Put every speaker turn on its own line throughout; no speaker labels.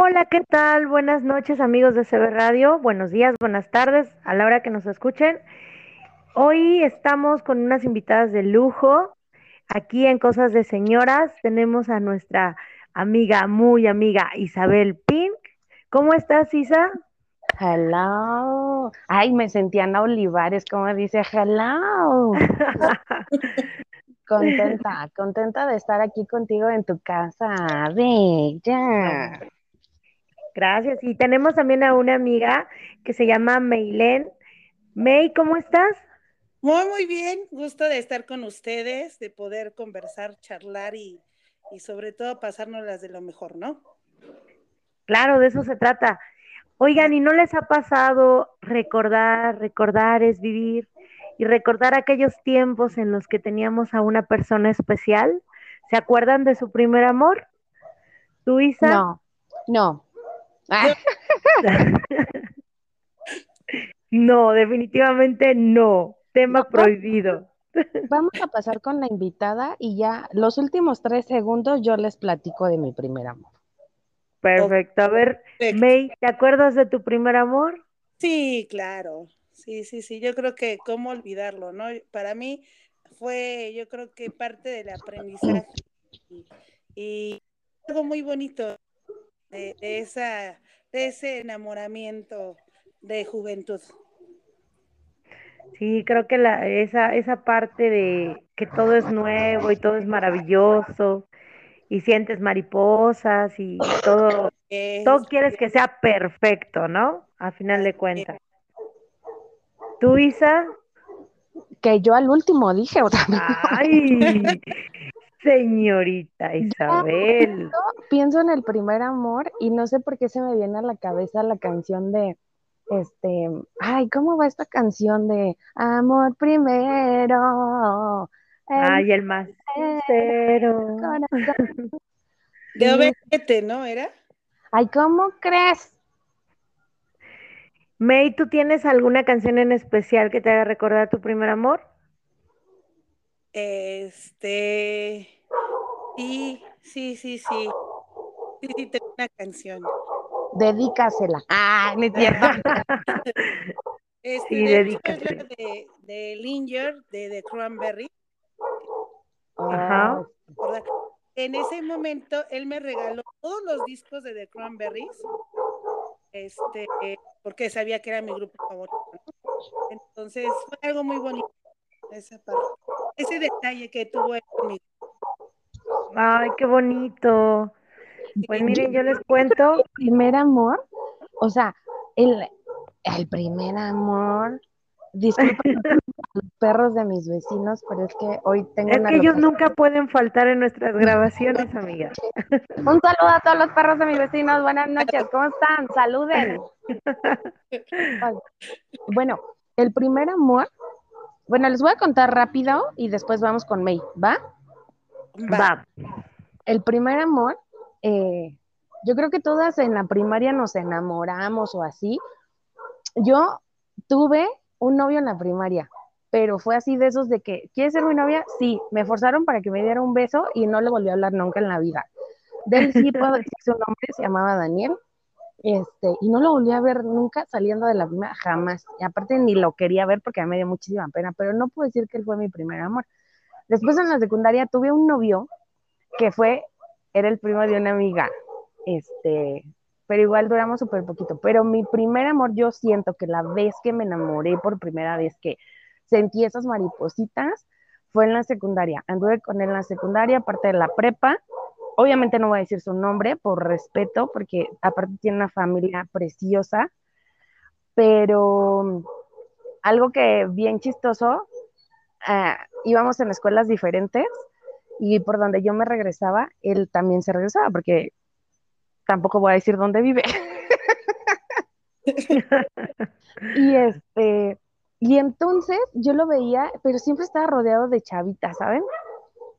Hola, ¿qué tal? Buenas noches amigos de CB Radio. Buenos días, buenas tardes, a la hora que nos escuchen. Hoy estamos con unas invitadas de lujo. Aquí en Cosas de Señoras tenemos a nuestra amiga, muy amiga Isabel Pink. ¿Cómo estás, Isa?
Hello. Ay, me sentí Ana Olivares, como dice hello. contenta, contenta de estar aquí contigo en tu casa. Bella.
Gracias. Y tenemos también a una amiga que se llama Meilen. May, ¿cómo estás?
Muy, muy bien. Gusto de estar con ustedes, de poder conversar, charlar y, y sobre todo pasárnoslas de lo mejor, ¿no?
Claro, de eso se trata. Oigan, ¿y no les ha pasado recordar, recordar es vivir y recordar aquellos tiempos en los que teníamos a una persona especial? ¿Se acuerdan de su primer amor? ¿Tú, Isa?
No, no. Ah,
No, definitivamente no. Tema
No.
prohibido.
vamos a pasar con la invitada y ya los últimos tres segundos yo les platico de mi primer amor.
Perfecto. A ver,
Perfecto.
May, ¿te acuerdas de tu primer amor?
Sí, claro. Sí, sí, sí. Yo creo que cómo olvidarlo, ¿no? Para mí fue, yo creo que parte del aprendizaje y, y algo muy bonito de, de esa, de ese enamoramiento de juventud.
Sí, creo que la, esa, esa parte de que todo es nuevo y todo es maravilloso y sientes mariposas y todo,
Es-
todo quieres que sea perfecto, ¿no? A final de cuentas. ¿Tú, Isa?
Que yo al último dije otra vez.
Ay, señorita Isabel.
Pienso en el primer amor y no sé por qué se me viene a la cabeza la canción de este, ay, ¿cómo va esta canción de Amor primero? el
Ay, el más sincero.
corazón.
de. OV7, ¿no? ¿Era?
Ay, ¿cómo crees?
May, ¿tú tienes alguna canción en especial que te haga recordar tu primer amor?
Este, sí, sí, sí, sí. Sí, sí, tengo una canción.
Dedícasela. Ah, es cierto.
Este,
Sí,
de hecho, es
dedícate.
la de, de Linger, de The Cranberry.
Ajá.
En ese momento, él me regaló todos los discos de The Cranberries, este, porque sabía que era mi grupo favorito. Entonces, fue algo muy bonito, esa parte. Ese detalle que tuvo él conmigo.
Ay, qué bonito. Pues miren, yo les cuento.
primer amor, o sea, el, el primer amor, disculpen los perros de mis vecinos, pero es que hoy tengo
Es
una
que ellos
locación.
nunca pueden faltar en nuestras grabaciones, amiga.
Un saludo a todos los perros de mis vecinos, buenas noches, ¿cómo están? Saluden. Bueno, el primer amor, bueno, les voy a contar rápido y después vamos con May, ¿va?
Va.
El primer amor, eh, yo creo que todas en la primaria nos enamoramos o así. Yo tuve un novio en la primaria, pero fue así de esos de que, ¿quieres ser mi novia? Sí, me forzaron para que me diera un beso y no le volví a hablar nunca en la vida. De él sí puedo decir su nombre, se llamaba Daniel, este, y no lo volví a ver nunca saliendo de la primaria, jamás. Y aparte ni lo quería ver porque a mí me dio muchísima pena, pero no puedo decir que él fue mi primer amor. Después en la secundaria tuve un novio que fue, era el primo de una amiga, este, pero igual duramos súper poquito. Pero mi primer amor, yo siento que la vez que me enamoré por primera vez, que sentí esas maripositas, fue en la secundaria. Anduve con él en la secundaria, aparte de la prepa. Obviamente no voy a decir su nombre por respeto, porque aparte tiene una familia preciosa, pero algo que bien chistoso, ah, íbamos en escuelas diferentes y por donde yo me regresaba, él también se regresaba, porque tampoco voy a decir dónde vive. y este, y entonces yo lo veía, pero siempre estaba rodeado de chavitas, ¿saben?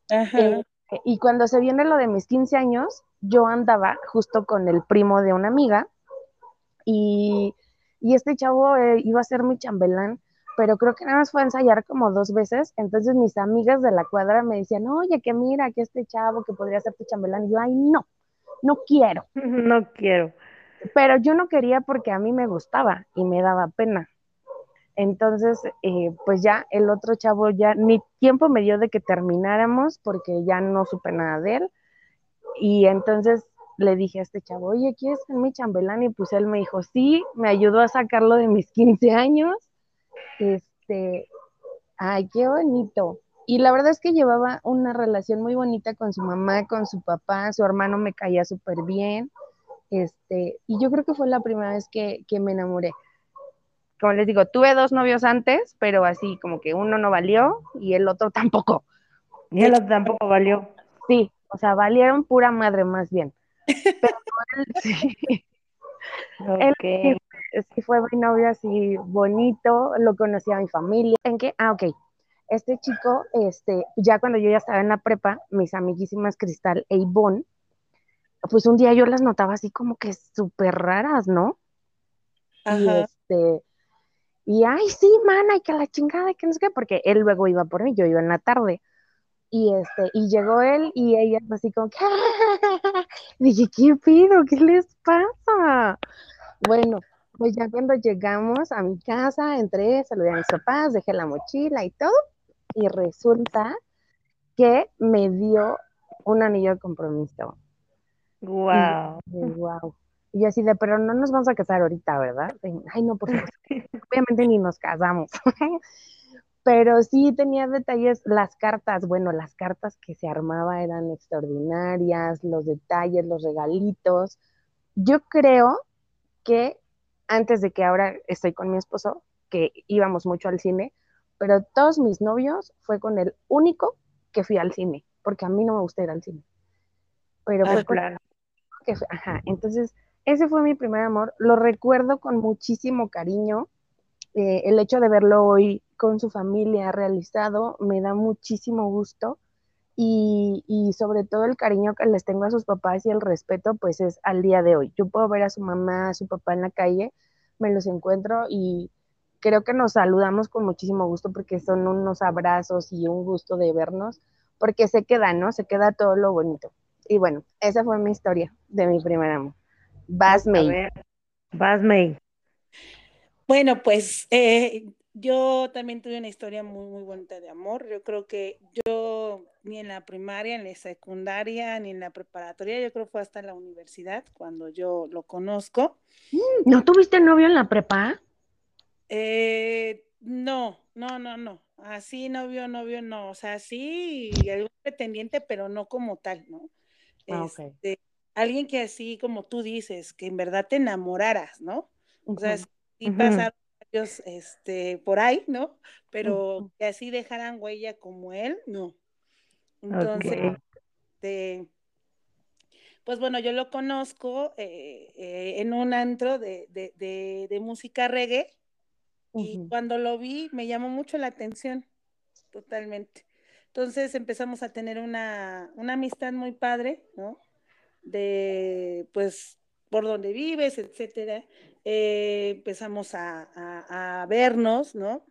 Ajá.
Eh, y cuando se viene lo de mis 15 años, yo andaba justo con el primo de una amiga y, y este chavo eh, iba a ser mi chambelán, pero creo que nada más fue a ensayar como dos veces. Entonces mis amigas de la cuadra me decían, oye, que mira, que este chavo que podría ser tu chambelán. Y yo, ay, no, no quiero.
No quiero.
Pero yo no quería porque a mí me gustaba y me daba pena. Entonces, eh, pues ya el otro chavo ya ni tiempo me dio de que termináramos porque ya no supe nada de él. Y entonces le dije a este chavo, oye, ¿quieres ser mi chambelán? Y pues él me dijo, sí, me ayudó a sacarlo de mis 15 años. Este, ay, qué bonito. Y la verdad es que llevaba una relación muy bonita con su mamá, con su papá, su hermano me caía súper bien. Este, y yo creo que fue la primera vez que, que me enamoré. Como les digo, tuve dos novios antes, pero así como que uno no valió y el otro tampoco.
Y el otro tampoco valió.
Sí, o sea, valieron pura madre más bien. Pero él sí. Él sí, sí fue mi novio así bonito, lo conocía a mi familia. ¿En qué? Ah, ok. Este chico, este, ya cuando yo ya estaba en la prepa, mis amiguísimas Cristal e Ivonne, pues un día yo las notaba así como que súper raras, ¿no? Y
Ajá.
este, y ay, sí, mana, y que la chingada, y que no sé qué, porque él luego iba por mí, yo iba en la tarde. Y este, y llegó él y ella así como que, dije, ¿qué pido? ¿Qué les pasa? Bueno, pues ya cuando llegamos a mi casa, entré, saludé a mis papás, dejé la mochila y todo, y resulta que me dio un anillo de compromiso.
Wow.
Wow. Y yo así de, pero no nos vamos a casar ahorita, ¿verdad? Ay, no, por supuesto. Obviamente ni nos casamos. Pero sí tenía detalles, las cartas, bueno, las cartas que se armaba eran extraordinarias, los detalles, los regalitos. Yo creo que antes de que ahora estoy con mi esposo, que íbamos mucho al cine, pero todos mis novios fue con el único que fui al cine, porque a mí no me gusta ir al cine. Pero
Ah,
fue con
Claro.
que fue- ajá, entonces ese fue mi primer amor, lo recuerdo con muchísimo cariño, eh, el hecho de verlo hoy con su familia realizado me da muchísimo gusto y, y sobre todo el cariño que les tengo a sus papás y el respeto pues es al día de hoy. Yo puedo ver a su mamá, a su papá en la calle, me los encuentro y creo que nos saludamos con muchísimo gusto porque son unos abrazos y un gusto de vernos, porque se queda, ¿no? Se queda todo lo bonito. Y bueno, esa fue mi historia de mi primer amor. Vas, May.
ver, vas, May.
Bueno, pues eh, yo también tuve una historia muy, muy bonita de amor. Yo creo que yo ni en la primaria, ni en la secundaria, ni en la preparatoria, yo creo que fue hasta la universidad cuando yo lo conozco.
¿No tuviste novio en la prepa?
Eh, no, no, no, no. Así novio, novio, no. O sea, sí, algún pretendiente, pero no como tal, ¿no?
Ah.
Este, alguien que así como tú dices, que en verdad te enamoraras, ¿no? O sea, sí
Ujú.
pasaron varios este, por ahí, ¿no? Pero que así dejaran huella como él, no. Entonces, este, pues bueno, yo lo conozco eh, eh, en un antro de, de, de, de música reggae y cuando lo vi me llamó mucho la atención, totalmente. Entonces empezamos a tener una, una amistad muy padre, ¿no? De, pues, por donde vives, etcétera. Eh, empezamos a, a, a vernos, ¿no?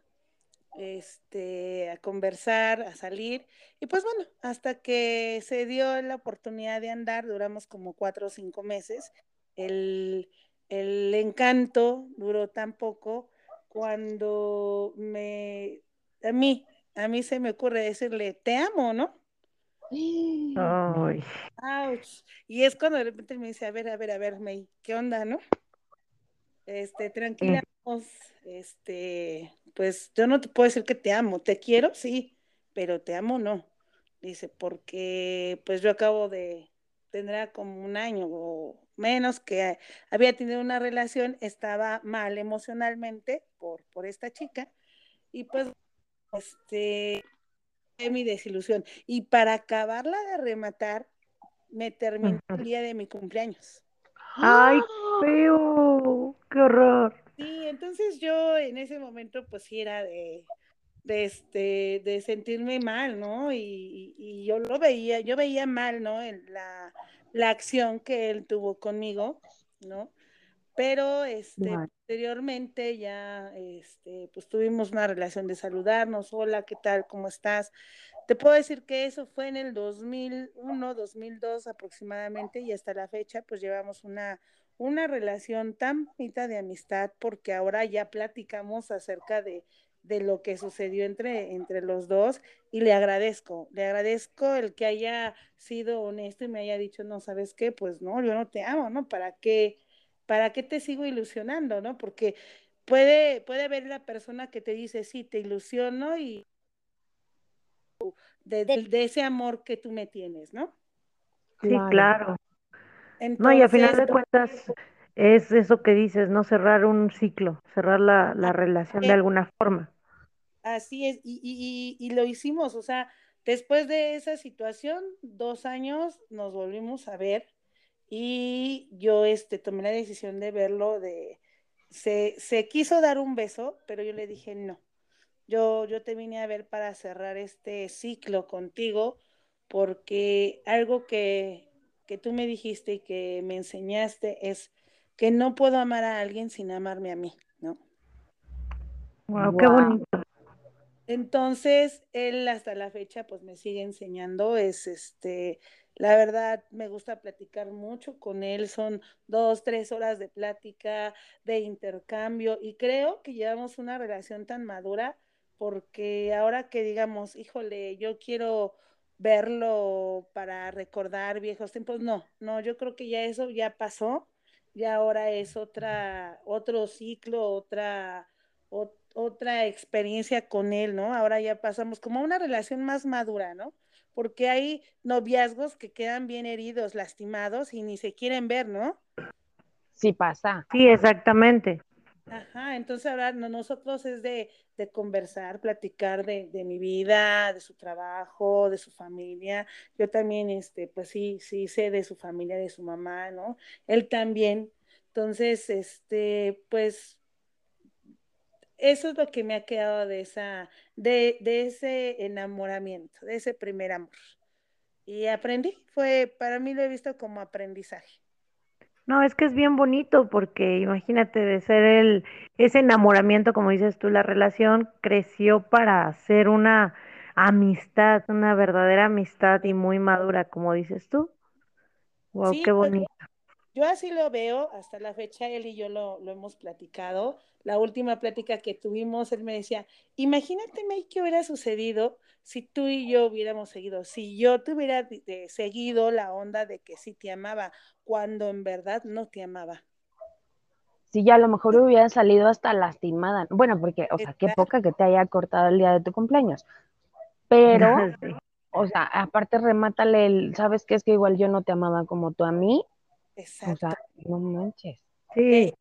Este, a conversar, a salir. Y pues bueno, hasta que se dio la oportunidad de andar, duramos como cuatro o cinco meses. El, el encanto duró tan poco cuando me, a mí, a mí se me ocurre decirle, te amo, ¿no?
Ay.
Ouch. Y es cuando de repente me dice, a ver, a ver, a ver, May, ¿qué onda, no? Este, tranquila, vamos, este, pues yo no te puedo decir que te amo, te quiero, sí, pero te amo no. Dice, porque pues yo acabo de, tendrá como un año o menos que había tenido una relación, estaba mal emocionalmente por, por esta chica, y pues, este, mi desilusión. Y para acabarla de rematar, me terminó el día de mi cumpleaños.
Ay, feo. Qué horror.
Sí, entonces yo en ese momento pues sí era de, de este, de sentirme mal, ¿no? Y, y yo lo veía, yo veía mal, ¿no? En la, la acción que él tuvo conmigo, ¿no? Pero este, posteriormente ya este, pues tuvimos una relación de saludarnos, hola, ¿qué tal? ¿Cómo estás? Te puedo decir que eso fue en el 2001, 2002 aproximadamente y hasta la fecha pues llevamos una, una relación tan bonita de amistad porque ahora ya platicamos acerca de, de lo que sucedió entre, entre los dos y le agradezco, le agradezco el que haya sido honesto y me haya dicho, no, ¿sabes qué? Pues no, yo no te amo, ¿no? ¿Para qué, para qué te sigo ilusionando, ¿no? Porque puede, puede haber la persona que te dice, sí, te ilusiono y de, ese amor que tú me tienes, ¿no?
Sí, claro. no, y a final de cuentas es eso que dices, ¿no? Cerrar un ciclo, cerrar la, la relación de alguna forma.
Así es, y, y, y, lo hicimos, o sea, después de esa situación, dos años nos volvimos a ver y yo este, tomé la decisión de verlo, de, se, se quiso dar un beso, pero yo le dije no, yo, yo te vine a ver para cerrar este ciclo contigo, porque algo que, que tú me dijiste y que me enseñaste es que no puedo amar a alguien sin amarme a mí, ¿no?
Wow, qué bonito.
Entonces, él hasta la fecha pues me sigue enseñando, es este, la verdad me gusta platicar mucho con él, son dos, tres horas de plática, de intercambio y creo que llevamos una relación tan madura porque ahora que digamos, híjole, yo quiero verlo para recordar viejos tiempos, no, no, yo creo que ya eso ya pasó, ya ahora es otra, otro ciclo, otra, otra experiencia con él, ¿no? Ahora ya pasamos como una relación más madura, ¿no? Porque hay noviazgos que quedan bien heridos, lastimados y ni se quieren ver, ¿no?
Sí pasa.
Sí, exactamente.
Ajá, entonces ahora nosotros es de, de conversar, platicar de, de, mi vida, de su trabajo, de su familia. Yo también, este, pues sí, sí sé de su familia, de su mamá, ¿no? Él también. Entonces, este, pues, eso es lo que me ha quedado de esa, de, de ese enamoramiento, de ese primer amor. Y aprendí, fue, para mí lo he visto como aprendizaje.
No, es que es bien bonito porque imagínate de ser el, ese enamoramiento, como dices tú, la relación creció para ser una amistad, una verdadera amistad y muy madura, como dices tú. Wow, qué pues, bonito.
Yo así lo veo, hasta la fecha él y yo lo, lo hemos platicado. La última plática que tuvimos, él me decía, imagínate, May, qué hubiera sucedido si tú y yo hubiéramos seguido, si yo te hubiera seguido la onda de que sí te amaba, cuando en verdad no te amaba.
Si ya a lo mejor hubiera salido hasta lastimada. Bueno, porque, o sea, qué poca que te haya cortado el día de tu cumpleaños. Pero, o sea, aparte remátale el, ¿sabes qué? Es que igual yo no te amaba como tú a mí. Exacto. O sea, no manches.
Sí.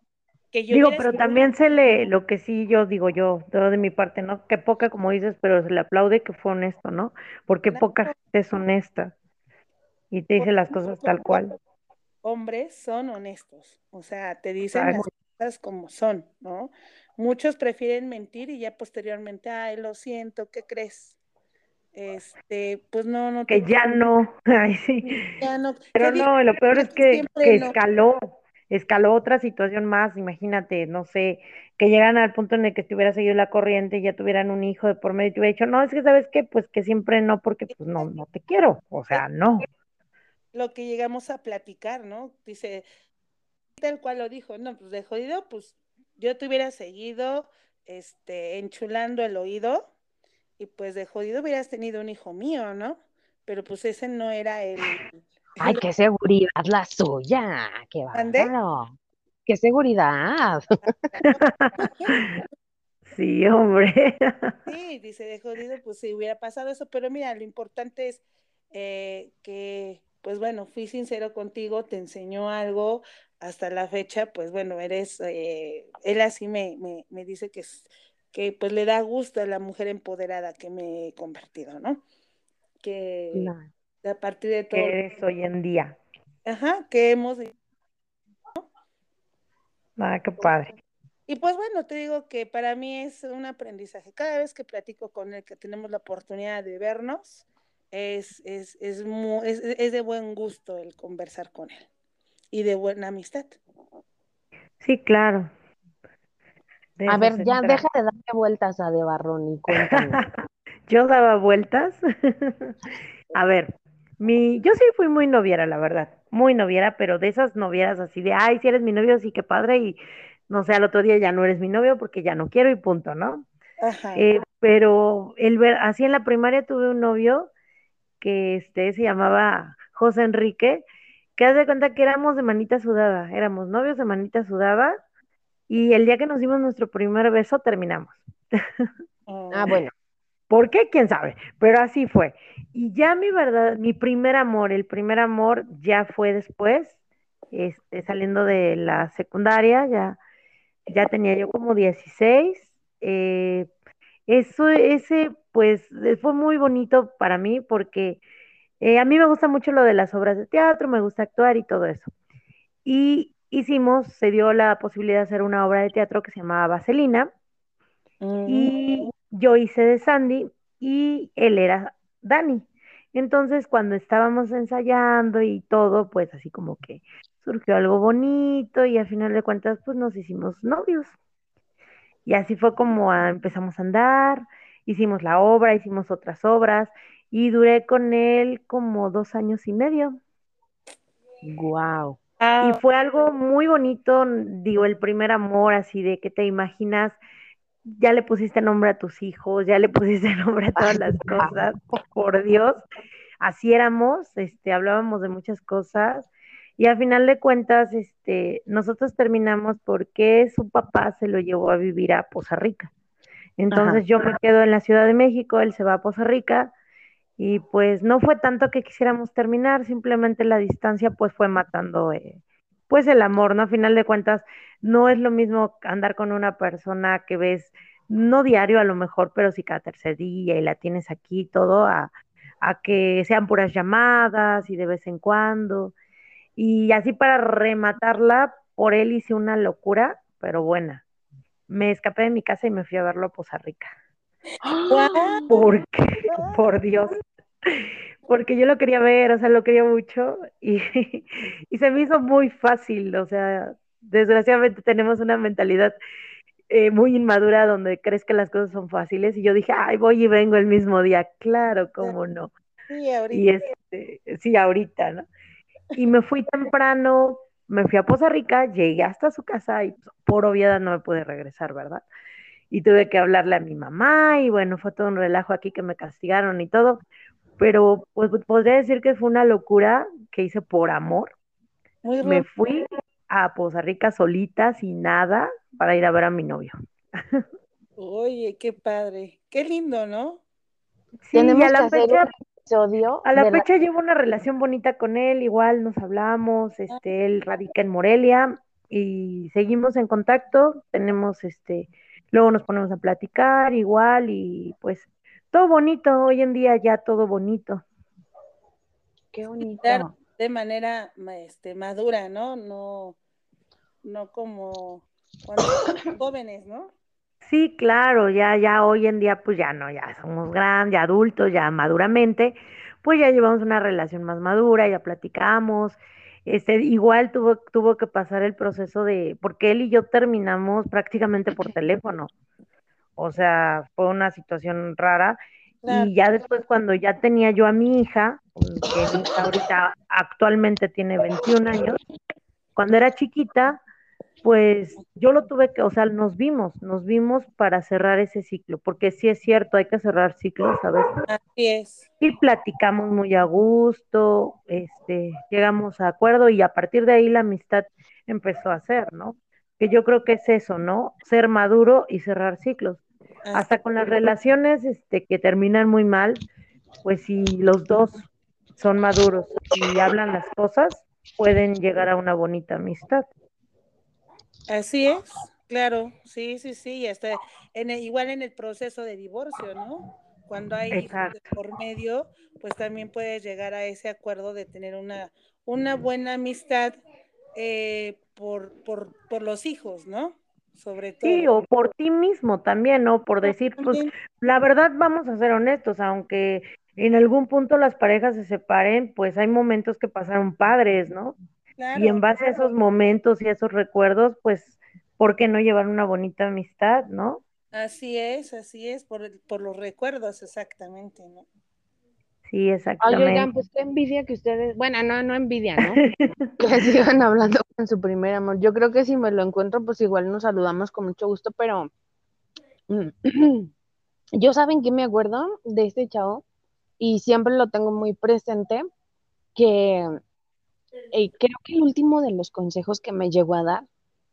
digo, pero también se le, lo que sí yo digo yo, todo de mi parte, ¿no? Que poca, como dices, pero se le aplaude que fue honesto, ¿no? Porque poca gente es honesta y te dice las cosas tal cual.
Hombres son honestos, o sea, te dicen las cosas como son, ¿no? Muchos prefieren mentir y ya posteriormente, ay, lo siento, ¿qué crees? Este, pues no, no.
Que ya no, ay, sí. Ya no. Pero no, lo peor es que, que escaló escaló otra situación más, imagínate, no sé, que llegan al punto en el que te hubiera seguido la corriente y ya tuvieran un hijo de por medio y te hubiera dicho, no, es que sabes qué, pues que siempre no, porque pues no, no te quiero, o sea, no.
Lo que llegamos a platicar, ¿no? Dice, tal cual lo dijo, no, pues de jodido, pues yo te hubiera seguido, este, enchulando el oído y pues de jodido hubieras tenido un hijo mío, ¿no? Pero pues ese no era el,
Ay, qué seguridad la suya. Qué bárbaro. Qué seguridad.
sí, hombre.
Sí, dice de jodido, pues si hubiera pasado eso, pero mira, lo importante es eh, que, pues bueno, fui sincero contigo, te enseñó algo, hasta la fecha, pues bueno, eres, eh, él así me, me, me dice que, que pues le da gusto a la mujer empoderada que me he convertido, ¿no? Que, a partir de todo.
Que eres hoy en día.
Ajá, que hemos.
Ah, qué padre.
Y pues bueno, te digo que para mí es un aprendizaje. Cada vez que platico con él, que tenemos la oportunidad de vernos, es, es, es, muy, es, es de buen gusto el conversar con él y de buena amistad.
Sí, claro, de
A ver, ya deja de darle vueltas a De Barrón y cuéntame.
Yo daba vueltas. A ver, mi, yo sí fui muy noviera, la verdad, muy noviera, pero de esas novieras así de, ay, si eres mi novio, sí, qué padre, y no sé, al otro día ya no eres mi novio porque ya no quiero y punto, ¿no?
Ajá.
Eh, pero el ver, así en la primaria tuve un novio que este se llamaba José Enrique, que haz de cuenta que éramos de manita sudada, éramos novios de manita sudada, y el día que nos dimos nuestro primer beso terminamos.
Ah,
Oh,
bueno.
¿Por qué? ¿Quién sabe? Pero así fue. Y ya mi verdad, mi primer amor, el primer amor ya fue después, este, saliendo de la secundaria, ya, ya tenía yo como 16. eh, eso, ese, pues, eh, fue muy bonito para mí porque eh, a mí me gusta mucho lo de las obras de teatro, me gusta actuar y todo eso. Y hicimos, se dio la posibilidad de hacer una obra de teatro que se llamaba Vaselina
ujú.
y yo hice de Sandy y él era Dani. Entonces, cuando estábamos ensayando y todo, pues así como que surgió algo bonito y al final de cuentas, pues nos hicimos novios. Y así fue como empezamos a andar, hicimos la obra, hicimos otras obras y duré con él como dos años y medio. Y
Ah,
fue algo muy bonito, digo, el primer amor, así de que te imaginas ya le pusiste nombre a tus hijos, ya le pusiste nombre a todas las cosas, por Dios, así éramos, este, hablábamos de muchas cosas y a final de cuentas, este, nosotros terminamos porque su papá se lo llevó a vivir a Poza Rica.
Ajá.
Entonces yo me quedo en la Ciudad de México, él se va a Poza Rica y pues no fue tanto que quisiéramos terminar, simplemente la distancia pues fue matando eh, pues el amor, ¿no? A final de cuentas no es lo mismo andar con una persona que ves no diario a lo mejor, pero sí cada tercer día y la tienes aquí todo a, a que sean puras llamadas y de vez en cuando. Y así para rematarla, por él hice una locura, pero buena. Me escapé de mi casa y me fui a verlo a Poza Rica.
Guau,
¿Por qué? Por Dios. porque yo lo quería ver, o sea, lo quería mucho y, y se me hizo muy fácil, o sea, desgraciadamente tenemos una mentalidad eh, muy inmadura donde crees que las cosas son fáciles y yo dije, ay, voy y vengo el mismo día, claro, cómo no.
sí,
Y
ahorita.
este, sí, ahorita, ¿no? Y me fui temprano, me fui a Poza Rica, llegué hasta su casa y pues, por obviedad no me pude regresar, ¿verdad? Y tuve que hablarle a mi mamá y bueno, fue todo un relajo aquí que me castigaron y todo, pero pues podría decir que fue una locura que hice por amor.
Muy
Me fui a Poza Rica solita, sin nada, para ir a ver a mi novio.
Oye, qué padre. Qué lindo, ¿no?
Sí, y a la fecha, a la fecha llevo una relación bonita con él, igual nos hablamos, este, él radica en Morelia y seguimos en contacto, tenemos este, luego nos ponemos a platicar igual y pues todo bonito, hoy en día ya todo bonito.
Qué bonito.
de manera ma- este, madura, ¿no? No, no como cuando jóvenes, ¿no?
Sí, claro, ya, ya hoy en día pues ya no, ya somos grandes, ya adultos, ya maduramente, pues ya llevamos una relación más madura, ya platicamos, este, igual tuvo, tuvo que pasar el proceso de, porque él y yo terminamos prácticamente por teléfono, o sea, fue una situación rara,
Claro.
y ya después cuando ya tenía yo a mi hija, que ahorita actualmente tiene 21 años, cuando era chiquita, pues yo lo tuve que, o sea, nos vimos, nos vimos para cerrar ese ciclo, porque sí es cierto, hay que cerrar ciclos a veces.
Así es.
Y platicamos muy a gusto, este, llegamos a acuerdo y a partir de ahí la amistad empezó a ser, ¿no? Que yo creo que es eso, ¿no? Ser maduro y cerrar ciclos.
Así
Hasta con las relaciones este, que terminan muy mal, pues si los dos son maduros y hablan las cosas, pueden llegar a una bonita amistad.
Así es, claro, sí, sí, sí, y hasta en el- igual en el proceso de divorcio, ¿no? Cuando hay hijos
Exacto.
por medio, pues también puedes llegar a ese acuerdo de tener una, una buena amistad eh, por, por, por los hijos, ¿no? Sobre
Sí,
todo.
o por ti mismo también, ¿no? Por decir, pues la verdad vamos a ser honestos, aunque en algún punto las parejas se separen, pues hay momentos que pasaron padres, ¿no? Y en base a esos momentos y a esos recuerdos, pues, ¿por qué no llevar una bonita amistad, no?
Así es, así es, por, por los recuerdos, exactamente, ¿no?
Sí, exactamente.
Oigan, pues qué envidia que ustedes, bueno, no, no envidia, ¿no? que sigan hablando con su primer amor. Yo creo que si me lo encuentro, pues igual nos saludamos con mucho gusto, pero yo saben que me acuerdo de este chavo y siempre lo tengo muy presente, que eh, creo que el último de los consejos que me llegó a dar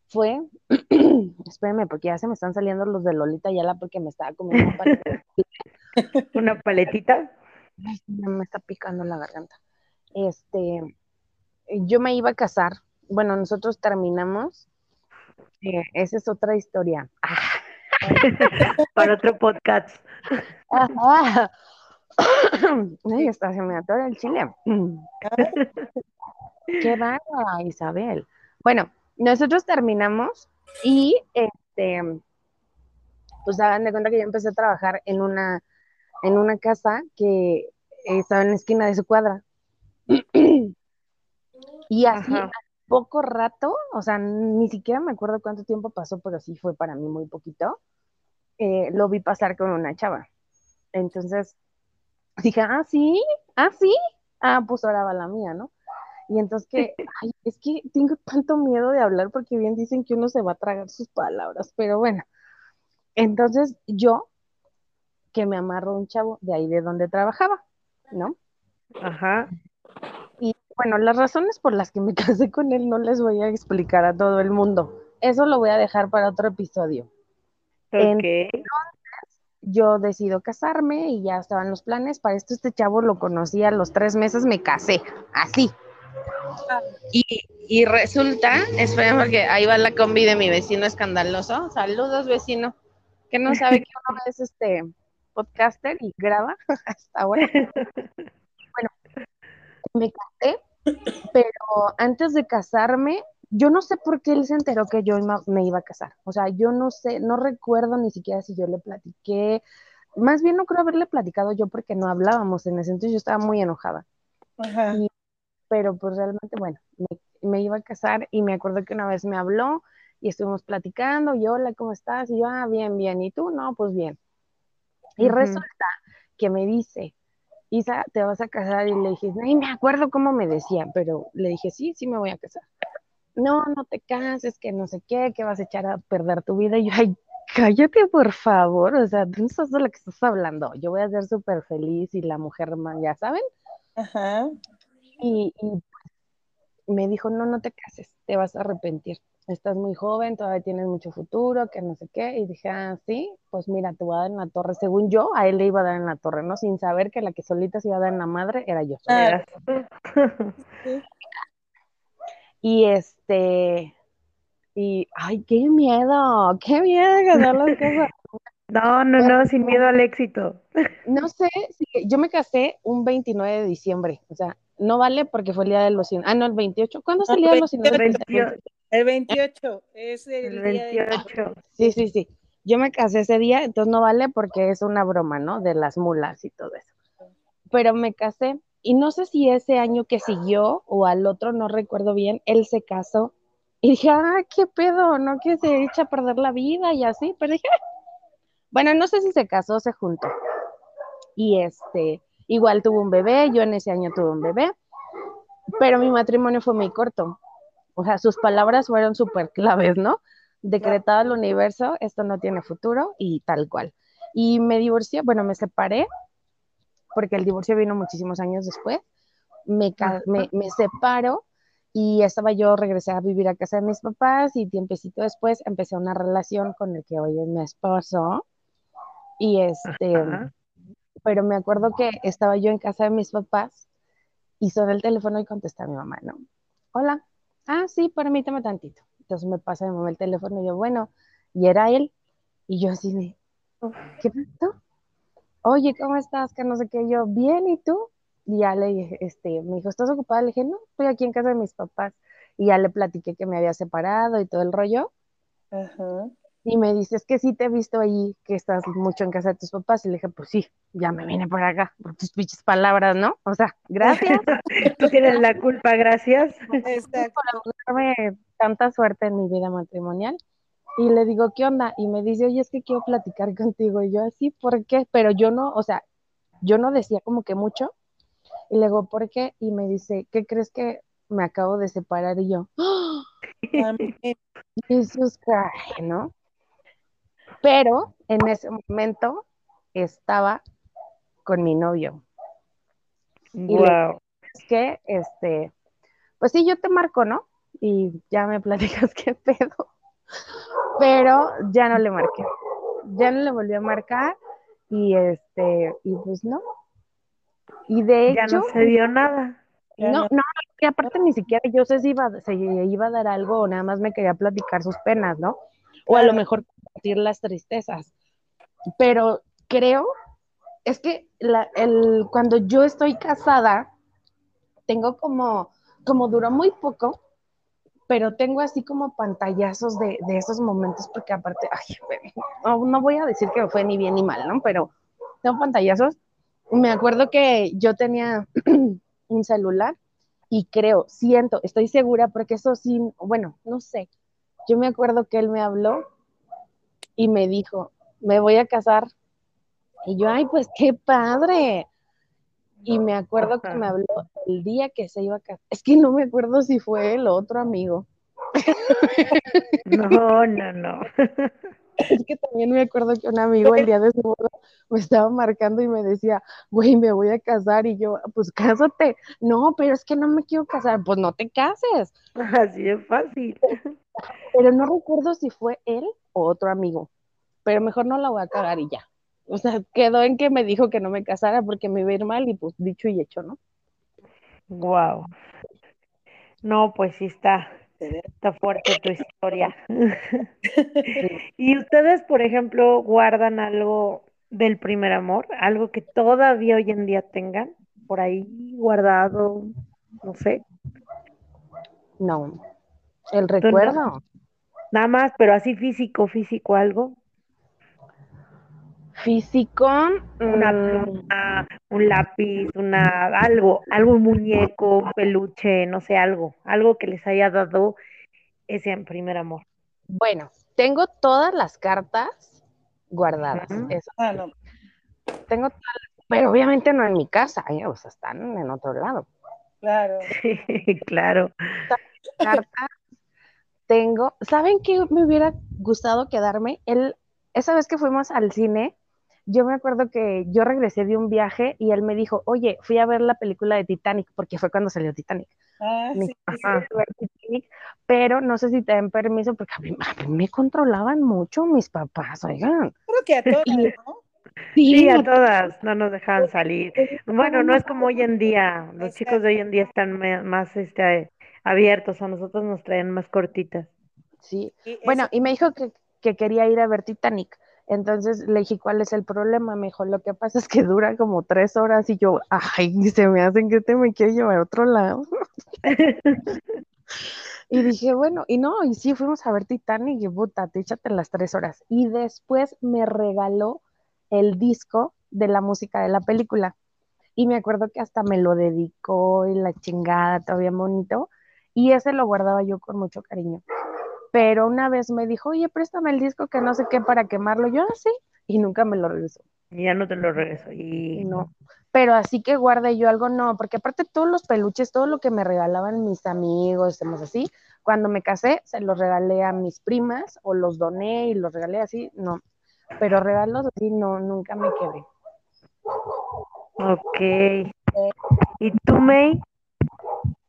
fue, espérenme, porque ya se me están saliendo los de Lolita Yala porque me estaba comiendo una paletita.
¿Una paletita?
me está picando la garganta. Este, yo me iba a casar. Bueno, nosotros terminamos. Eh, esa es otra historia.
Para otro podcast.
Ay, está, se me atora el chile. Qué bárbara, Isabel. Bueno, nosotros terminamos y este, pues hagan de cuenta que yo empecé a trabajar en una, en una casa que estaba en la esquina de su cuadra. y así, poco rato, o sea, ni siquiera me acuerdo cuánto tiempo pasó, pero sí fue para mí muy poquito, eh, lo vi pasar con una chava. Entonces, dije, ah, sí, ah, sí, ah, pues ahora va la mía, ¿no? Y entonces que, ay, es que tengo tanto miedo de hablar porque bien dicen que uno se va a tragar sus palabras, pero bueno. Entonces yo, que me amarro un chavo de ahí de donde trabajaba, ¿no?
Ajá.
Y bueno, las razones por las que me casé con él no les voy a explicar a todo el mundo. Eso lo voy a dejar para otro episodio.
Okay.
Yo decido casarme y ya estaban los planes. Para esto este chavo lo conocí a los tres meses, me casé, así. Y, resulta, esperen porque ahí va la combi de mi vecino escandaloso. Saludos, vecino, que no sabe que uno es este podcaster y graba hasta ahora. Bueno, me casé, pero antes de casarme, yo no sé por qué él se enteró que yo me iba a casar. O sea, yo no sé, no recuerdo ni siquiera si yo le platiqué. Más bien no creo haberle platicado yo porque no hablábamos en ese entonces, yo estaba muy enojada.
Ajá
pero pues realmente, bueno, me, iba a casar y me acuerdo que una vez me habló y estuvimos platicando, y hola, ¿cómo estás? Y yo, ah, bien, bien, ¿y tú? No, pues bien. Y resulta que me dice, Isa, ¿te vas a casar? Y le dije, no me acuerdo cómo me decía, pero le dije, sí, sí me voy a casar. No, no te cases, que no sé qué, que vas a echar a perder tu vida. Y yo, ay, cállate por favor, o sea, no sabes de lo que estás hablando. Yo voy a ser súper feliz y la mujer, ya saben.
Ajá.
Y, me dijo, no, no te cases, te vas a arrepentir. Estás muy joven, todavía tienes mucho futuro, que no sé qué. Y dije, ah, sí, pues mira, te voy a dar en la torre. Según yo, a él le iba a dar en la torre, ¿no? Sin saber que la que solita se iba a dar en la madre era yo.
Ah.
y este, y, ay, qué miedo, qué miedo de ganar las cosas.
No, no, no, sin miedo al éxito.
No sé, yo me casé un 29 de diciembre, o sea, no vale porque fue el día de los 100. Ah, no, el 28. ¿Cuándo es el día de los 100?
El 28, es el, 28.
Sí, sí, sí. Yo me casé ese día, entonces no vale porque es una broma, ¿no? De las mulas y todo eso. Pero me casé y no sé si ese año que siguió o al otro, no recuerdo bien, él se casó. Y dije, ah, qué pedo, ¿no? Que se echa a perder la vida y así. Pero dije, ah". bueno, no sé si se casó o se juntó. Y este, Igual tuvo un bebé, yo en ese año tuve un bebé, pero mi matrimonio fue muy corto. O sea, sus palabras fueron súper claves, ¿no? Decretado el universo, esto no tiene futuro y tal cual. Y me divorcié, bueno, me separé, porque el divorcio vino muchísimos años después. Me, me, me separo y estaba yo, regresé a vivir a casa de mis papás y tiempecito después empecé una relación con el que hoy es mi esposo. Y este, pero me acuerdo que estaba yo en casa de mis papás y sonó el teléfono y contesta a mi mamá, ¿no? Hola, ah, sí, permíteme tantito. Entonces me pasa mi mamá el teléfono y yo, bueno, y era él. Y yo así de, ¿qué pasó? Oye, ¿cómo estás? Que no sé qué. Yo, bien, ¿y tú? Y ya le dije, este, me dijo, ¿estás ocupada? Le dije, no, estoy aquí en casa de mis papás. Y ya le platiqué que me había separado y todo el rollo.
Ajá.
Y me dice, es que sí te he visto ahí, que estás mucho en casa de tus papás. Y le dije, pues sí, ya me vine por acá, por tus pinches palabras, ¿no? O sea, gracias.
Tú tienes la culpa, gracias.
Exacto.
por darme tanta suerte en mi vida matrimonial. Y le digo, ¿qué onda? Y me dice, oye, es que quiero platicar contigo. Y yo, así, ¿por qué? Pero yo no, o sea, yo no decía como que mucho. Y le digo, ¿por qué? Y me dice, ¿qué crees que me acabo de separar? Y yo, ¡Ah!
También.
Jesús, ¿no? Pero en ese momento estaba con mi novio. Y le-
Wow.
Es que, este, pues sí, yo te marco, ¿no? Y ya me platicas qué pedo. Pero ya no le marqué. Ya no le volví a marcar y este, y pues no. Y de
Ya
hecho,
no se dio nada.
Ya
no,
no.
no, que aparte ni siquiera yo sé si iba, se iba a dar algo o nada más me quería platicar sus penas, ¿no? O a lo mejor compartir las tristezas. Pero creo, es que la, el, cuando yo estoy casada, tengo como, como duró muy poco, pero tengo así como pantallazos de, de esos momentos, porque aparte, ay, no, no voy a decir que fue ni bien ni mal, ¿no? Pero tengo pantallazos. Me acuerdo que yo tenía un celular y creo, siento, estoy segura, porque eso sí, bueno, no sé. Yo me acuerdo que él me habló y me dijo, me voy a casar. Y yo, ay, pues qué padre. Y me acuerdo que me habló el día que se iba a casar. Es que no me acuerdo si fue el otro amigo.
No, no, no.
Es que también me acuerdo que un amigo el día de su boda me estaba marcando y me decía, güey, me voy a casar. Y yo, pues cásate. No, pero es que no me quiero casar. Pues no te cases.
Así de fácil.
Pero no recuerdo si fue él o otro amigo. Pero mejor no la voy a cagar y ya. O sea, quedó en que me dijo que no me casara porque me iba a ir mal y pues dicho y hecho, ¿no?
Wow. No, pues sí está, está fuerte tu historia. ¿Y ustedes, por ejemplo, guardan algo del primer amor? ¿Algo que todavía hoy en día tengan por ahí guardado? No sé.
No. El recuerdo.
Nada más, pero así físico, físico, algo.
Físico.
Una
mm,
pluma, un lápiz, una, algo, algo, un muñeco, un peluche, no sé, algo, algo que les haya dado ese primer amor.
Bueno, tengo todas las cartas guardadas. Eso.
Ah, no.
Tengo todas las- pero obviamente no en mi casa, ¿eh? o sea, están en otro lado.
Claro.
claro.
Cartas tengo. ¿Saben qué me hubiera gustado quedarme? El, esa vez que fuimos al cine, yo me acuerdo que yo regresé de un viaje y él me dijo, oye, fui a ver la película de Titanic, porque fue cuando salió Titanic.
Ah,
Me
sí,
pero no sé si te dan permiso, porque a mí, a mí me controlaban mucho mis papás, oigan.
Creo que a todas,
Y-
¿no?
Sí, a todas no nos dejaban salir. Bueno, no es como hoy en día. Los chicos de hoy en día están más este, abiertos, a nosotros nos traen más cortitas.
Sí, bueno, y me dijo que, que quería ir a ver Titanic. Entonces le dije, ¿cuál es el problema? Me dijo, lo que pasa es que dura como tres horas y yo, ay, se me hacen que te me quiere llevar a otro lado. Y dije, bueno, y no, y sí, fuimos a ver Titanic y puta, te échate las tres horas. Y después me regaló el disco de la música de la película. Y me acuerdo que hasta me lo dedicó y la chingada, todavía bonito. Y ese lo guardaba yo con mucho cariño. Pero una vez me dijo, oye, préstame el disco que no sé qué para quemarlo. Yo, así, y nunca me lo regresó.
Y ya no te lo regreso. Y
No. Pero así que guarde yo algo, no, porque aparte todos los peluches, todo lo que me regalaban mis amigos, estemos así, cuando me casé, se los regalé a mis primas o los doné y los regalé así, no. Pero regalos así, no, nunca me quedé.
ok. ¿Y tú, May?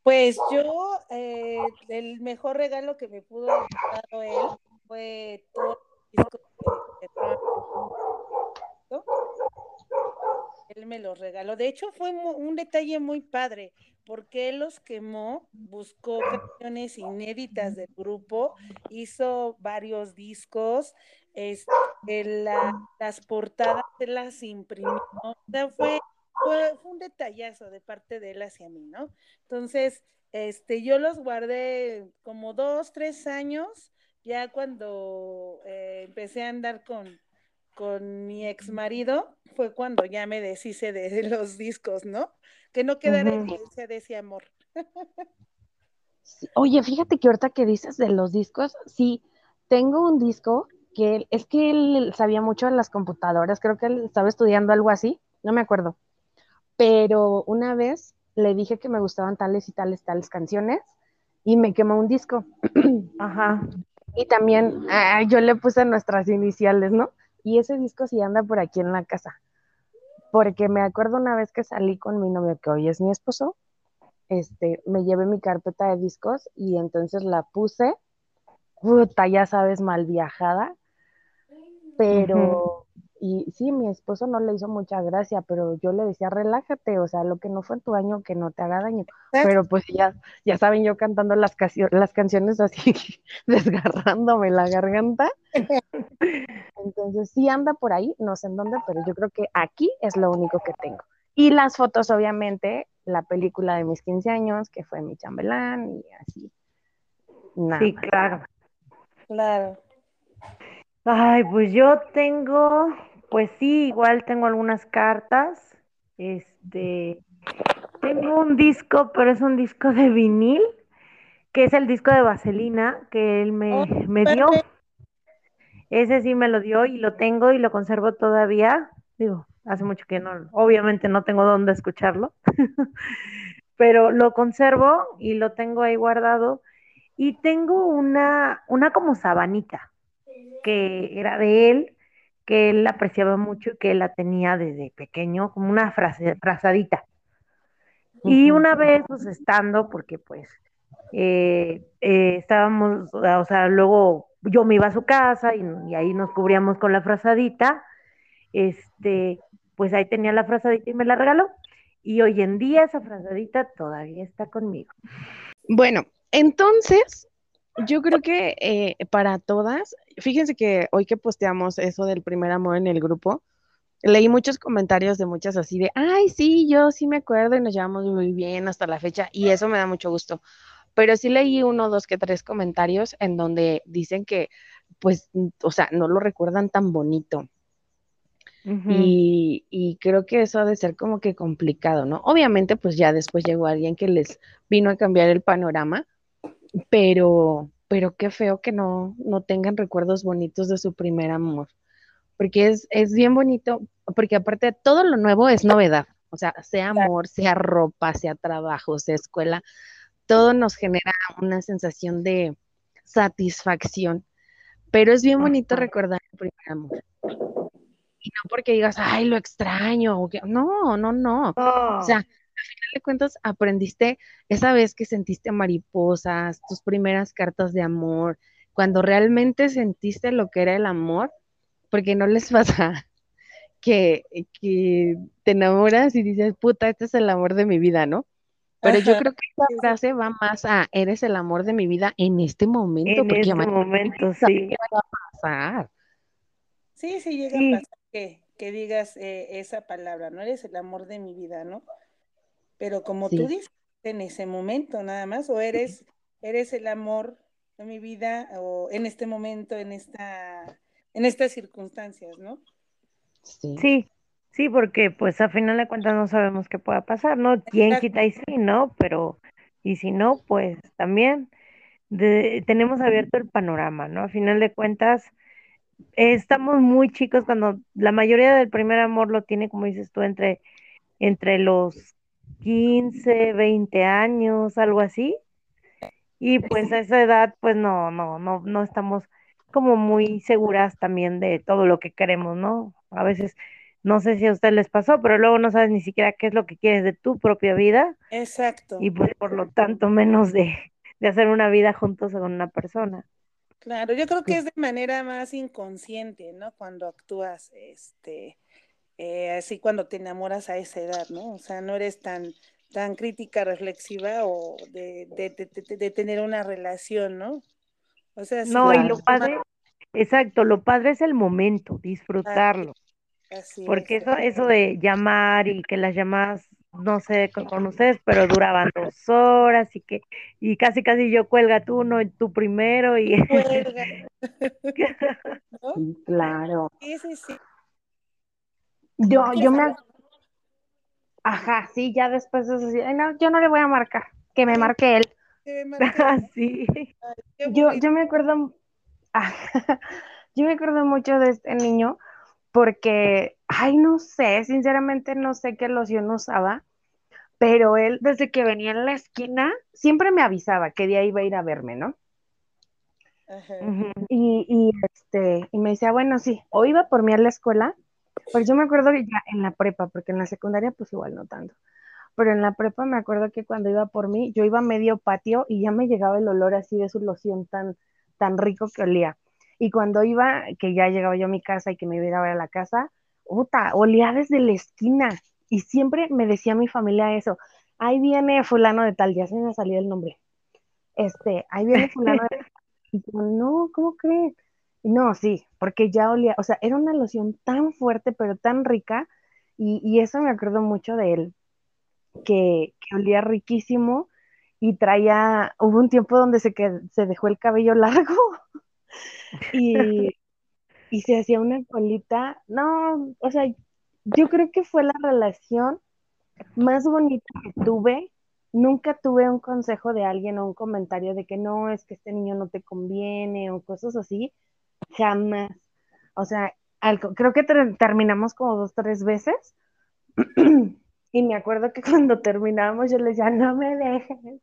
Pues yo, eh, el mejor regalo que me pudo haber dado él fue todo el disco de, de. Él me los regaló. De hecho, fue un detalle muy padre, porque él los quemó, buscó canciones inéditas del grupo, hizo varios discos, este, la- las portadas las imprimió. Fue, fue un detallazo de parte de él hacia mí, ¿no? Entonces, este, yo los guardé como dos, tres años, ya cuando eh, empecé a andar con, con mi ex marido, fue cuando ya me deshice de, los discos, ¿no? Que no quedara evidencia de ese amor.
Oye, fíjate que ahorita que dices de los discos, sí, tengo un disco que es que él sabía mucho de las computadoras, creo que él estaba estudiando algo así, no me acuerdo. Pero una vez le dije que me gustaban tales y tales, tales canciones y me quemó un disco.
Ajá.
Y también ah, yo le puse nuestras iniciales, ¿no? Y ese disco sí anda por aquí en la casa. Porque me acuerdo una vez que salí con mi novio, que hoy es mi esposo, este, me llevé mi carpeta de discos y entonces la puse, puta, ya sabes, mal viajada, pero, y sí, mi esposo no le hizo mucha gracia, pero yo le decía, relájate, o sea, lo que no fue en tu año, que no te haga daño, pero pues ya, ya saben, yo cantando las, las canciones así, desgarrándome la garganta, entonces sí anda por ahí, no sé en dónde, pero yo creo que aquí es lo único que tengo. Y las fotos, obviamente, la película de mis 15 años, que fue mi chambelán y así.
sí, claro.
Claro.
Ay, pues yo tengo, pues sí, igual tengo algunas cartas. Este, tengo un disco, pero es un disco de vinil, que es el disco de Vaselina que él me, oh, me dio. Ese sí me lo dio y lo tengo y lo conservo todavía. Digo, hace mucho que no, obviamente no tengo dónde escucharlo, pero lo conservo y lo tengo ahí guardado. Y tengo una, una como sabanita que era de él, que él apreciaba mucho y que él la tenía desde pequeño, como una frase, frazadita. Y una vez, pues estando, porque pues eh, eh, estábamos, o sea, luego yo me iba a su casa y, y, ahí nos cubríamos con la frazadita, este, pues ahí tenía la frazadita y me la regaló. Y hoy en día esa frazadita todavía está conmigo.
Bueno, entonces, yo creo que eh, para todas, fíjense que hoy que posteamos eso del primer amor en el grupo, leí muchos comentarios de muchas así de, ay, sí, yo sí me acuerdo y nos llevamos muy bien hasta la fecha y eso me da mucho gusto. Pero sí leí uno, dos, que tres comentarios en donde dicen que, pues, o sea, no lo recuerdan tan bonito y, creo que eso ha de ser como que complicado, ¿no? Obviamente, pues ya después llegó alguien que les vino a cambiar el panorama, pero, pero qué feo que no, no tengan recuerdos bonitos de su primer amor, porque es, es bien bonito, porque aparte todo lo nuevo es novedad, o sea, sea amor, sea ropa, sea trabajo, sea escuela, todo nos genera una sensación de satisfacción, pero es bien bonito recordar el primer amor. Y no porque digas, ay, lo extraño, o que, no, no, no. O sea, al final de cuentas aprendiste esa vez que sentiste mariposas, tus primeras cartas de amor, cuando realmente sentiste lo que era el amor, porque no les pasa que, que te enamoras y dices, puta, este es el amor de mi vida, ¿no? Pero yo creo que esa frase va más a, eres el amor de mi vida en este momento.
En porque este momento, sí.
¿Qué va a pasar? Sí, sí, llega a pasar que, digas eh, esa palabra, no eres el amor de mi vida, ¿no? Pero como tú dices, en ese momento nada más, o eres, eres el amor de mi vida, o en este momento, en esta, en estas circunstancias, ¿no?
Sí. sí, porque pues a final de cuentas no sabemos qué pueda pasar, ¿no? ¿Quién quita y sí, no? Pero, y si no, pues también tenemos abierto el panorama, ¿no? A final de cuentas, estamos muy chicos cuando la mayoría del primer amor lo tiene, como dices tú, entre, entre los 15, 20 años, algo así. Y pues a esa edad, pues no, no, no, no estamos como muy seguras también de todo lo que queremos, ¿no? A veces, no sé si a usted les pasó, pero luego no sabes ni siquiera qué es lo que quieres de tu propia vida.
Exacto.
Y pues por lo tanto menos de, de hacer una vida juntos con una persona.
Claro, yo creo que es de manera más inconsciente, ¿no? Cuando actúas, este, eh, así cuando te enamoras a esa edad, ¿no? O sea, no eres tan, tan crítica, reflexiva o de, de, de, tener una relación, ¿no?
O sea, no, y lo padre, exacto, lo padre es el momento, disfrutarlo. Así porque eso, eso de llamar y que las llamadas no sé con, ustedes, pero duraban dos horas y que, y casi casi yo cuelga tú, no tú primero y
Cuelga.
Claro.
Sí, sí, sí.
Yo, yo me,
saber?
ajá, sí, ya después de eso, sí, "Ay, no, yo no le voy a marcar, que me marque él.
Que me marque.
así.
Ay, qué
Yo, yo me acuerdo, ajá, yo me acuerdo mucho de este niño porque, ay, no sé, sinceramente no sé qué loción usaba, pero él desde que venía en la esquina siempre me avisaba qué día iba a ir a verme, ¿no?
Ajá.
Y, y, este, y me decía, bueno, sí, o iba por mí a la escuela, pero yo me acuerdo que ya en la prepa, porque en la secundaria pues igual no tanto, pero en la prepa me acuerdo que cuando iba por mí, yo iba a medio patio y ya me llegaba el olor así de su loción tan, tan rico que olía. Y cuando iba, que ya llegaba yo a mi casa y que me iba a ver a la casa, puta, olía desde la esquina. Y siempre me decía mi familia eso, ahí viene fulano de tal, ya se me salía el nombre. Este, ahí viene fulano de tal. Y yo, no, ¿cómo crees? No, sí, porque ya olía, o sea, era una loción tan fuerte, pero tan rica, y, y eso me acuerdo mucho de él, que, que olía riquísimo y traía, hubo un tiempo donde se, que, se dejó el cabello largo y, y se hacía una colita, no, o sea, yo creo que fue la relación más bonita que tuve. Nunca tuve un consejo de alguien o un comentario de que no, es que este niño no te conviene o cosas así. Jamás. O sea, creo que ter- terminamos como dos, tres veces. Y me acuerdo que cuando terminábamos yo le decía, no me dejes.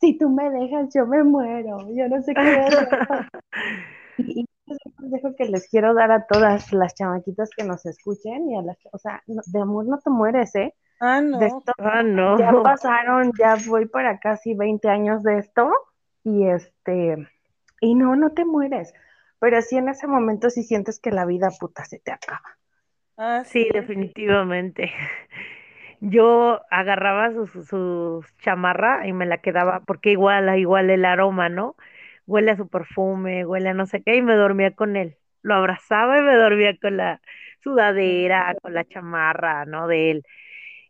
Si tú me dejas, yo me muero. Yo no sé qué. Y, es un consejo que les quiero dar a todas las chamaquitas que nos escuchen y a las que, o sea, no- de amor no te mueres, ¿eh?
Ah,
De
no.
esto
Ah,
ya
no.
pasaron, ya voy para casi 20 años de esto y este, y no, no te mueres, pero sí en ese momento sí sientes que la vida puta se te acaba.
Ah,
Sí,
sí.
definitivamente. Yo agarraba su, su, su chamarra y me la quedaba, porque igual, igual el aroma, ¿no? Huele a su perfume, huele a no sé qué, y me dormía con él. Lo abrazaba y me dormía con la sudadera, con la chamarra, ¿no? De él.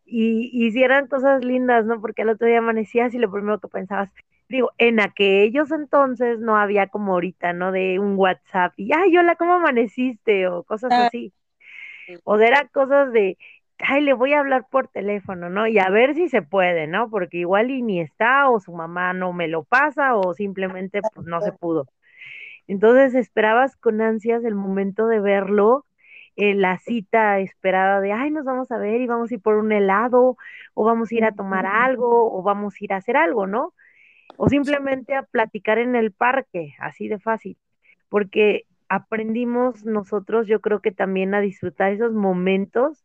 Y, y si eran cosas lindas, ¿no? Porque el otro día amanecías y lo primero que pensabas, digo, en aquellos entonces no había como ahorita, ¿no? De un WhatsApp y, ay, hola, ¿cómo amaneciste? O cosas
Ah,
así. O de eran cosas de, ay, le voy a hablar por teléfono, ¿no? Y a ver si se puede, ¿no? Porque igual y ni está, o su mamá no me lo pasa, o simplemente pues no se pudo. Entonces esperabas con ansias el momento de verlo, eh, la cita esperada de, ay, nos vamos a ver y vamos a ir por un helado, o vamos a ir a tomar algo, o vamos a ir a hacer algo, ¿no? O simplemente a platicar en el parque, así de fácil, porque aprendimos nosotros, yo creo que también a disfrutar esos momentos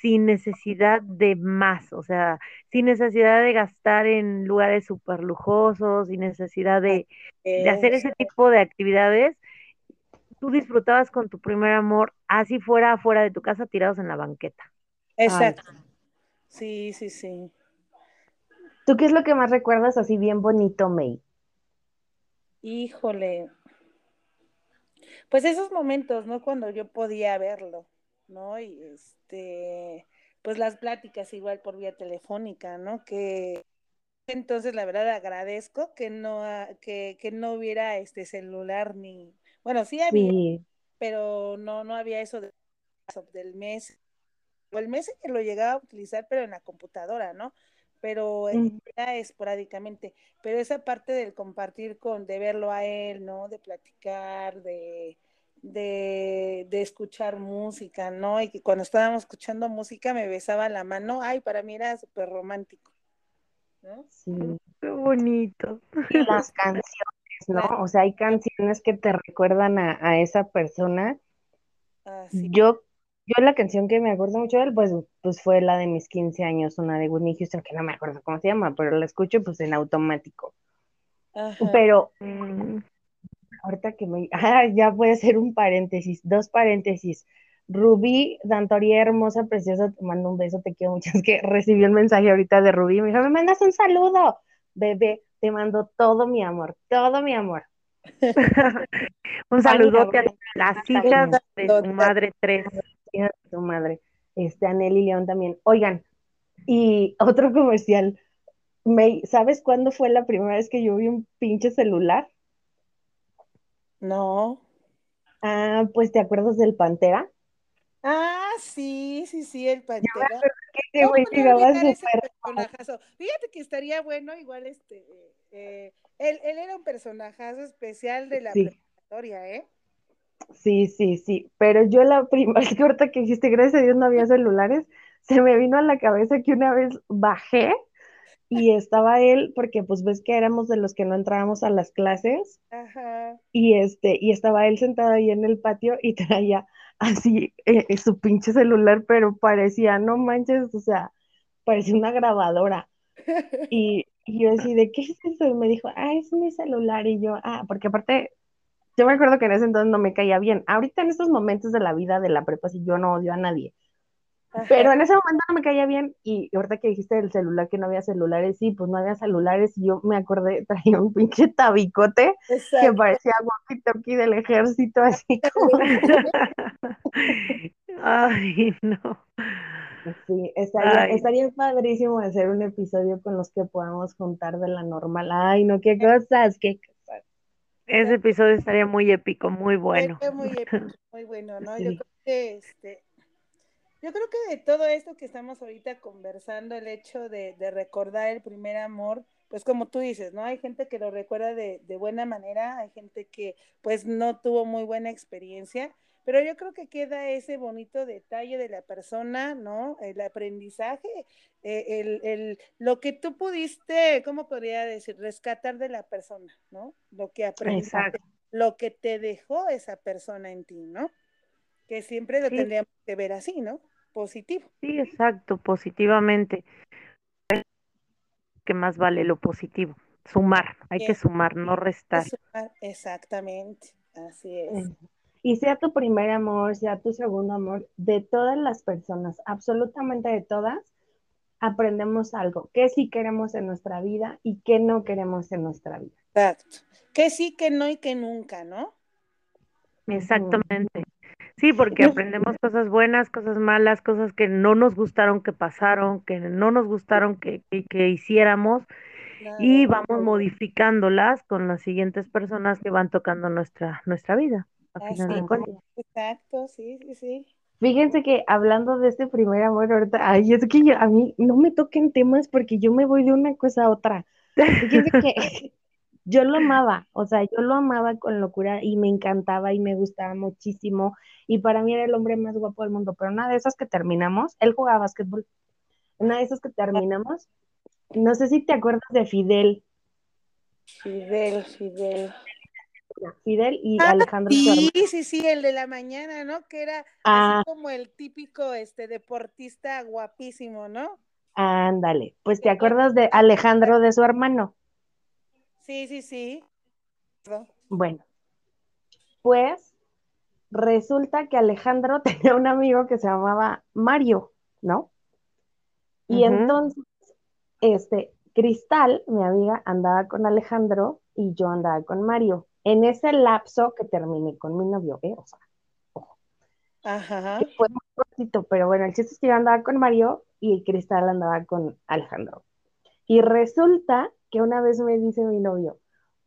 sin necesidad de más, o sea, sin necesidad de gastar en lugares súper lujosos, sin necesidad de, de hacer
es.
ese tipo de actividades. Tú disfrutabas con tu primer amor, así fuera afuera de tu casa, tirados en la banqueta.
Exacto. Sí, sí, sí.
¿Tú qué es lo que más recuerdas así bien bonito, May?
Híjole. Pues esos momentos, ¿no? Cuando yo podía verlo, ¿no? Y este, pues las pláticas igual por vía telefónica, ¿no? Que entonces la verdad agradezco que no, que, que no hubiera este celular ni, bueno, sí había,
Sí,
pero no, no había eso de- del mes, o el mes que lo llegaba a utilizar, pero en la computadora, ¿no? Pero
Mm.
era esporádicamente. Pero esa parte del compartir con, de verlo a él, ¿no? De platicar, de, de, de escuchar música, ¿no? Y que cuando estábamos escuchando música me besaba la mano, ay, para mí era súper romántico, ¿no?
sí.
Qué bonito.
Y las canciones, ¿no? O sea, hay canciones que te recuerdan a, a esa persona.
Así.
Yo, yo la canción que me acuerdo mucho de él, pues, pues fue la de mis 15 años, una de Whitney Houston, que no me acuerdo cómo se llama, pero la escucho pues en automático.
Ajá.
Pero
Mm,
ahorita que me... Ah, ya puede ser un paréntesis, dos paréntesis. Rubí Dantoría, hermosa, preciosa, te mando un beso, te quiero mucho. Es que recibí un mensaje ahorita de Rubí, me dijo, me mandas un saludo. Bebé, te mando todo mi amor, todo mi amor.
Un saludote a las hijas de su madre tres.
Tu madre. Este, Anel y León también. Oigan, Y otro comercial. Me, ¿Sabes cuándo fue la primera vez que yo vi un pinche celular?
No.
Ah, pues ¿te acuerdas del Pantera?
Ah, sí, sí, sí, el Pantera.
Que llegaba.
Fíjate que estaría bueno, igual este. Eh, él, él, era un personajazo especial de la sí. preparatoria, ¿eh?
Sí, sí, sí. Pero yo la primera, que ahorita que dijiste, gracias a Dios no había celulares, se me vino a la cabeza que una vez bajé y estaba él, porque pues ves que éramos de los que no entrábamos a las clases,
Ajá.
y este, y estaba él sentado ahí en el patio y traía así eh, su pinche celular, pero parecía, no manches, o sea, parecía una grabadora. Y, y yo así, ¿de qué es eso? Y me dijo, ah, es mi celular. Y yo, ah, porque aparte, yo me acuerdo que en ese entonces no me caía bien. Ahorita en estos momentos de la vida de la prepa, si yo no odio a nadie. Pero en ese momento no me caía bien y ahorita que dijiste del celular, que no había celulares, sí, pues no había celulares y yo me acordé, traía un pinche tabicote Exacto. que parecía walkie-talkie del ejército, así como...
Ay, no.
Sí, estaría, Ay. estaría padrísimo hacer un episodio con los que podamos juntar de la normal. Ay, no, qué cosas, qué cosas.
Ese episodio estaría muy épico, muy bueno.
Estaría muy épico, muy bueno, ¿no? Sí. Yo creo que este, yo creo que de todo esto que estamos ahorita conversando, el hecho de, de, recordar el primer amor, pues como tú dices, ¿no? Hay gente que lo recuerda de, de, buena manera, hay gente que pues no tuvo muy buena experiencia, pero yo creo que queda ese bonito detalle de la persona, ¿no? El aprendizaje, eh, el, el, lo que tú pudiste, ¿cómo podría decir? Rescatar de la persona, ¿no? Lo que aprendiste, lo que te dejó esa persona en ti, ¿no? que siempre lo sí. tendríamos que ver así, ¿no? Positivo.
Sí, exacto, positivamente. Que más vale lo positivo, sumar, hay Bien. que sumar, no restar.
Sumar, exactamente, así es.
Y sea tu primer amor, sea tu segundo amor, de todas las personas, absolutamente de todas, aprendemos algo, qué sí queremos en nuestra vida y qué no queremos en nuestra vida.
Exacto. Que sí, que no y que nunca, ¿no?
Exactamente. Sí, porque aprendemos cosas buenas, cosas malas, cosas que no nos gustaron que pasaron, que no nos gustaron que, que, que hiciéramos claro. y vamos modificándolas con las siguientes personas que van tocando nuestra, nuestra vida.
Exacto, sí, sí, sí.
Fíjense que hablando de este primer amor, ahorita, ay, es que yo, a mí no me toquen temas porque yo me voy de una cosa a otra. Fíjense que yo lo amaba, o sea, yo lo amaba con locura y me encantaba y me gustaba muchísimo y para mí era el hombre más guapo del mundo, pero una de esas que terminamos, él jugaba básquetbol, una de esas que terminamos, no sé si te acuerdas de Fidel.
Fidel, Fidel.
Fidel y ah, Alejandro
Sí, sí, sí, el de la mañana, ¿no? Que era ah. así como el típico este deportista guapísimo, ¿no?
Ándale, pues te acuerdas de Alejandro de su hermano.
Sí, sí, sí.
Bueno, pues resulta que Alejandro tenía un amigo que se llamaba Mario, ¿no? Y uh -huh. entonces, este, Cristal, mi amiga, andaba con Alejandro y yo andaba con Mario. En ese lapso que terminé con mi novio, ¿eh? O sea, ojo.
Ajá.
Fue muy cortito, pero bueno, el chiste es que yo andaba con Mario y Cristal andaba con Alejandro. Y resulta que una vez me dice mi novio,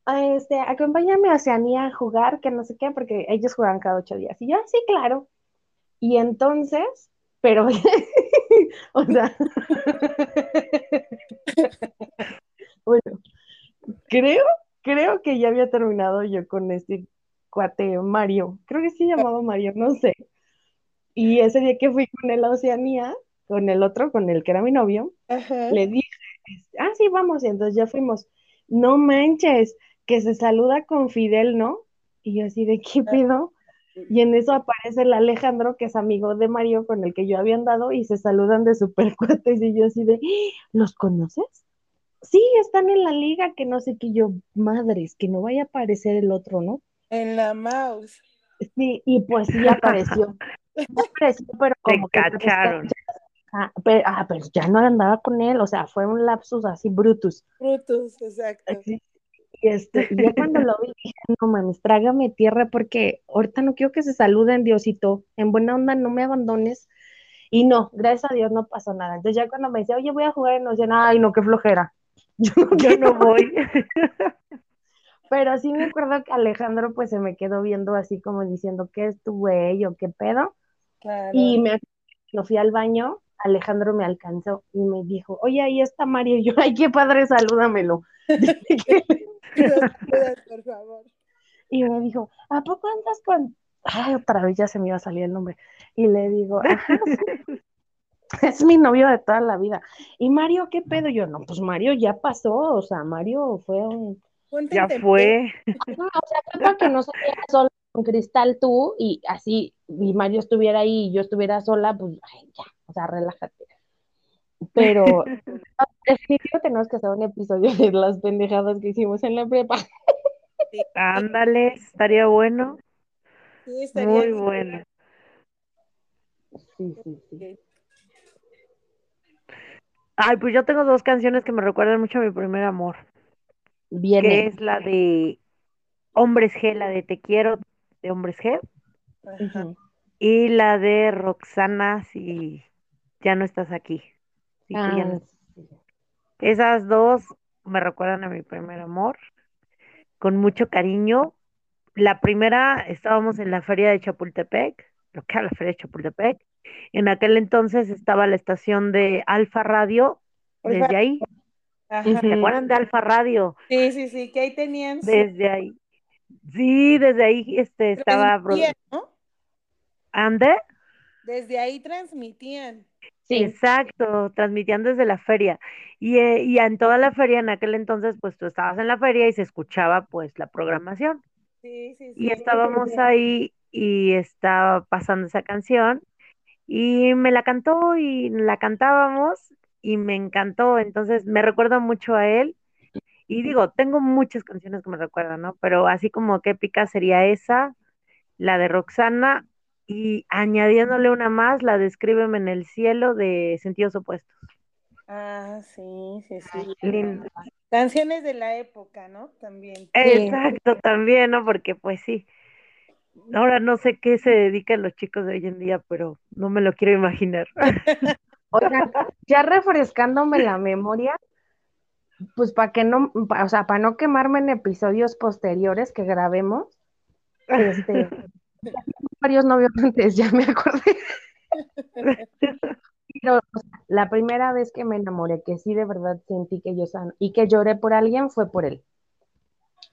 este, acompáñame a Oceanía a jugar, que no sé qué, porque ellos juegan cada ocho días. Y yo, sí, claro. Y entonces, pero, o sea, bueno, creo, creo que ya había terminado yo con este cuate Mario, creo que sí llamaba Mario, no sé. Y ese día que fui con él a Oceanía, con el otro, con el que era mi novio,
Ajá.
le dije, ah, sí, vamos, y entonces ya fuimos, no manches, que se saluda con Fidel, ¿no? Y yo así de qué pido. Y en eso aparece el Alejandro, que es amigo de Mario, con el que yo había andado, y se saludan de super cuates, y yo así de, ¿los conoces? Sí, están en la liga, que no sé qué yo, madres, que no vaya a aparecer el otro, ¿no?
En la mouse.
Sí, y pues sí apareció. apareció pero como
Te cacharon.
Ah pero, ah, pero, ya no andaba con él, o sea, fue un lapsus así brutus.
Brutus, exacto.
Y, este, y ya cuando lo vi, dije, no mames, trágame tierra porque ahorita no quiero que se saluden, Diosito, en buena onda no me abandones. Y no, gracias a Dios no pasó nada. Entonces ya cuando me decía, oye, voy a jugar, no decían, ay, no, qué flojera.
Yo no, yo no voy.
Pero sí me acuerdo que Alejandro pues se me quedó viendo así como diciendo, ¿qué es tu güey o qué pedo?
Claro.
Y me lo fui al baño, Alejandro me alcanzó y me dijo, oye, ahí está Mario. Y yo, ay, qué padre, salúdamelo.
por favor.
Y me dijo, ¿a poco andas con...? Ay, otra vez ya se me iba a salir el nombre. Y le digo, Ajá, sí. es mi novio de toda la vida. ¿Y Mario qué pedo? Yo, no, pues Mario ya pasó, o sea, Mario fue un...
Ya fue.
No, o sea, fue para que no salieras sola con Cristal tú y así, y Mario estuviera ahí y yo estuviera sola, pues ay, ya, o sea, relájate. Pero definitivo tenemos que hacer un episodio de las pendejadas que hicimos en la prepa.
Ándale, estaría bueno.
Sí, estaría
Muy
bien.
bueno.
Sí, sí, sí.
Ay, pues yo tengo dos canciones que me recuerdan mucho a mi primer amor, que
Viene.
es la de Hombres G, la de Te quiero de Hombres G,
Ajá.
Y la de Roxana, si ya no estás aquí. Si tú ya no-
Ah, sí.
Esas dos me recuerdan a mi primer amor, con mucho cariño. La primera, estábamos en la feria de Chapultepec, lo que era la feria de Chapultepec. En aquel entonces estaba la estación de Alfa Radio,
Alfa-
desde ahí.
Ajá.
¿Se acuerdan de Alfa Radio?
Sí, sí, sí, que ahí tenían
Desde ahí. Sí, desde ahí este, estaba.
¿no?
¿Ande?
Desde ahí transmitían.
Sí,
Exacto, transmitían desde la feria. Y, eh, y en toda la feria, en aquel entonces, pues tú estabas en la feria y se escuchaba pues la programación.
Sí, sí, sí.
Y estábamos ahí y estaba pasando esa canción y me la cantó y la cantábamos y me encantó. Entonces me recuerda mucho a él. Y digo, tengo muchas canciones que me recuerdan, ¿no? Pero así como que épica sería esa, la de Roxana y añadiéndole una más, la de Escríbeme en el cielo de Sentidos Opuestos.
Ah, sí, sí, sí.
Linda.
Canciones de la época, ¿no? También.
Exacto, también, ¿no? Porque pues sí. Ahora no sé qué se dedican los chicos de hoy en día, pero no me lo quiero imaginar.
Oigan, ya refrescándome la memoria, pues para que no, pa- o sea, para no quemarme en episodios posteriores que grabemos, este, varios novios antes, ya me acordé. Pero o sea, la primera vez que me enamoré, que sí de verdad sentí que yo san y que lloré por alguien fue por él.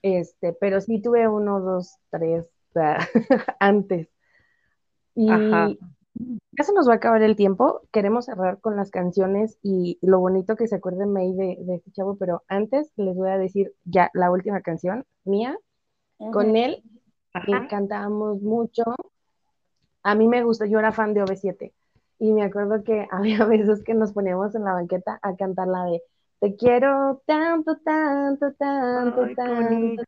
Este, pero sí tuve uno, dos, tres sea, antes. Y
Ajá.
ya se nos va a acabar el tiempo. Queremos cerrar con las canciones y lo bonito que se acuerden May de, de este chavo, pero antes les voy a decir ya la última canción mía. Con él
Ajá.
cantábamos mucho. A mí me gusta, yo era fan de OV7 y me acuerdo que había veces que nos poníamos en la banqueta a cantar la de Te quiero tanto, tanto, tanto,
Ay,
tanto.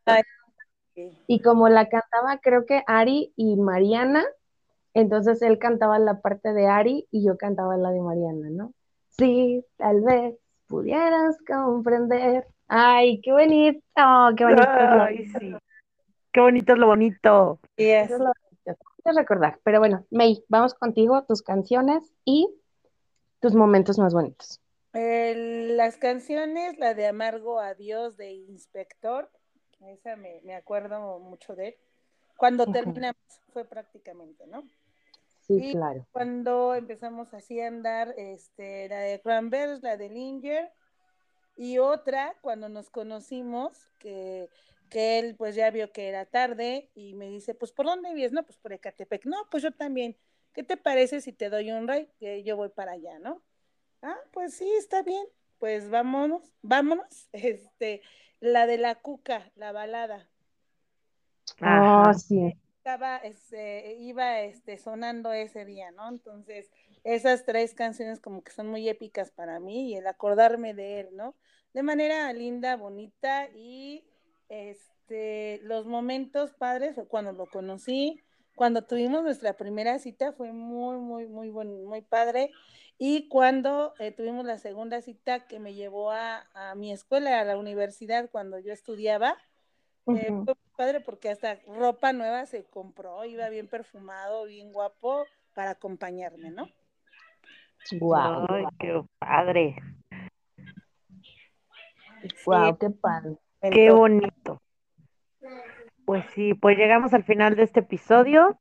Y como la cantaba creo que Ari y Mariana, entonces él cantaba la parte de Ari y yo cantaba la de Mariana, ¿no? Sí, tal vez pudieras comprender. Ay, qué bonito, qué bonito. es lo-
Ay, sí. Qué bonito es lo bonito.
Sí, es-
Eso es lo bonito. Es recordar. Pero bueno, May, vamos contigo, tus canciones y tus momentos más bonitos.
El- las canciones, la de Amargo Adiós de Inspector, esa me, me acuerdo mucho de él. Cuando terminamos fue prácticamente, ¿no?
Sí, claro.
Cuando empezamos así a andar, este, la de Cranberries, la de Linger, y otra cuando nos conocimos, que, que él pues ya vio que era tarde y me dice, pues ¿por dónde vives? No, pues por Ecatepec. No, pues yo también. ¿Qué te parece si te doy un ride? Que yo voy para allá, ¿no? Ah, pues sí, está bien. Pues vámonos, vámonos. Este, la de la cuca, la balada.
Oh,
Ajá.
sí.
Estaba, este, iba este, sonando ese día, ¿no? Entonces, esas tres canciones como que son muy épicas para mí y el acordarme de él, ¿no? De manera linda, bonita y este, los momentos padres cuando lo conocí, cuando tuvimos nuestra primera cita fue muy, muy, muy buen, muy padre. Y cuando eh, tuvimos la segunda cita que me llevó a, a mi escuela, a la universidad, cuando yo estudiaba, eh,
Ujú.
fue padre porque hasta ropa nueva se compró, iba bien perfumado, bien guapo para acompañarme, ¿no?
Wow.
Ay, qué padre.
Wow, qué padre.
Qué bonito. Pues sí, pues llegamos al final de este episodio.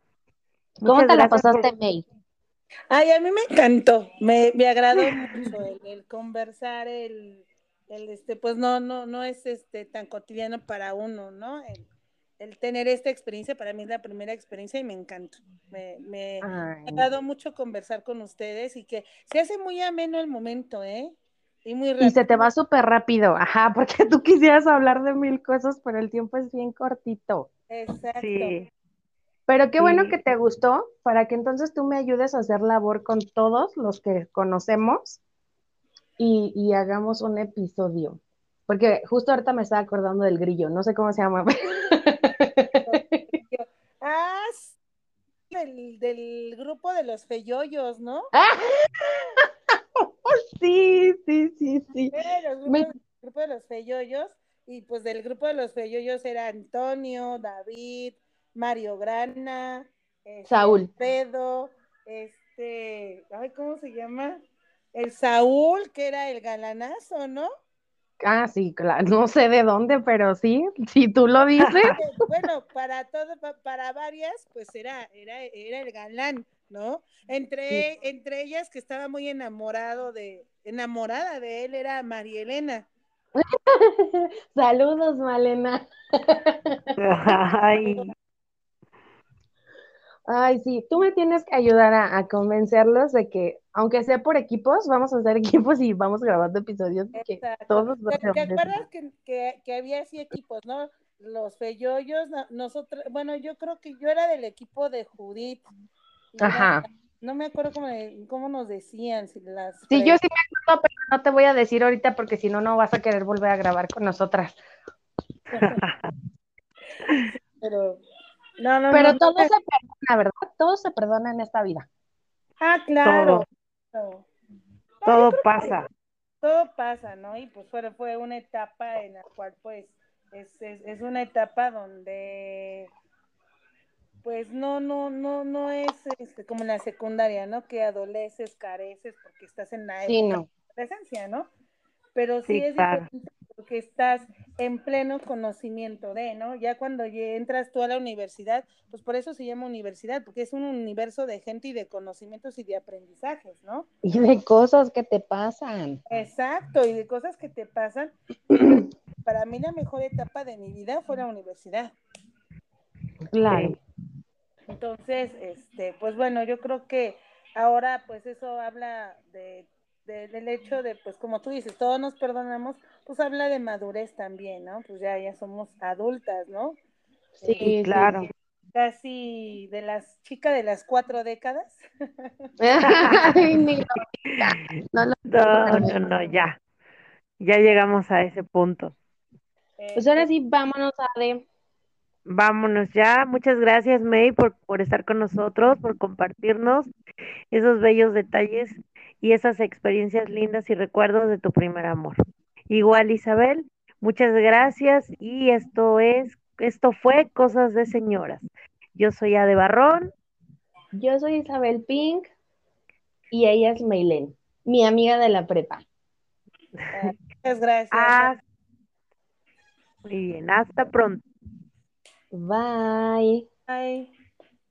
¿Cómo
Muchas
te la
gracias por-
pasaste, May?
Ay, a mí me encantó, me, me agradó mucho el, el conversar, el, el este, pues no, no, no es este tan cotidiano para uno, ¿no? El, el tener esta experiencia, para mí es la primera experiencia y me encantó. Me, me ha agradado mucho conversar con ustedes y que se hace muy ameno el momento, ¿eh? Y muy
Y se te va súper rápido, ajá, porque tú quisieras hablar de mil cosas, pero el tiempo es bien cortito.
Exacto.
Sí,
Pero qué bueno que te gustó, para que entonces tú me ayudes a hacer labor con todos los que conocemos y, y hagamos un episodio. Porque justo ahorita me estaba acordando del grillo, no sé cómo se llama.
Ah, del, del grupo de los feyoyos, ¿no?
Sí, sí, sí, sí.
Eh, los
Me-
el grupo de los feyoyos, y pues del grupo de los feyoyos era Antonio, David, Mario Grana, este,
Saúl.
Alfredo, este, ay, ¿cómo se llama? El Saúl, que era el galanazo, ¿no?
Ah, sí, claro, no sé de dónde, pero sí, si tú lo dices.
Bueno, para todo, pa- para varias, pues era, era, era el galán, ¿no? Entre, entre ellas que estaba muy enamorado de, enamorada de él, era María Elena.
Saludos, Malena.
Ay,
Ay, sí, tú me tienes que ayudar a, a convencerlos de que, aunque sea por equipos, vamos a hacer equipos y vamos grabando episodios que
Exacto.
todos
¿Te, acuerdas que, que, que había así equipos, no? Los feyoyos, no- nosotros, bueno, yo creo que yo era del equipo de Judith. era-
Ajá.
no me acuerdo cómo, cómo nos decían, si las
Sí, yo sí me acuerdo, pero no te voy a decir ahorita porque si no, no vas a querer volver a grabar con nosotras.
pero no, no,
Pero
no,
todo
no.
se perdona, ¿verdad? Todo se perdona en esta vida.
Ah, claro.
todo
que
pasa.
todo pasa, ¿no? Y pues fue, fue una etapa en la cual pues es, es, es una etapa donde pues no, no, no, no es este, como en la secundaria, ¿no? Que adoleces, careces porque estás en la
Sí,
época
no.
de adolescencia, ¿no? Pero sí,
Sí,
es
claro.
diferente porque estás en pleno conocimiento de, ¿no? Ya cuando entras tú a la universidad, pues por eso se llama universidad, porque es un universo de gente y de conocimientos y de aprendizajes, ¿no?
Y de cosas que te pasan.
Exacto, y de cosas que te pasan. Para mí la mejor etapa de mi vida fue la universidad.
Claro.
Entonces, este, pues bueno, yo creo que ahora pues eso habla de, de- del hecho de, pues como tú dices, todos nos perdonamos, pues habla de madurez también, ¿no? Pues ya, ya somos adultas, ¿no?
Sí, sí,
claro.
Casi de las chicas de las cuatro décadas.
No
No, no, no, ya. Ya llegamos a ese punto.
Pues ahora sí, vámonos a de.
Vámonos ya. Muchas gracias, May, por, por estar con nosotros, por compartirnos esos bellos detalles y esas experiencias lindas y recuerdos de tu primer amor. Igual, Isabel, muchas gracias y esto es, esto fue Cosas de Señoras. Yo soy Ade Barrón.
Yo soy Isabel Pink y ella es Maylen, mi amiga de la prepa.
Muchas gracias.
Ah, muy bien, hasta pronto.
Bye.
Bye.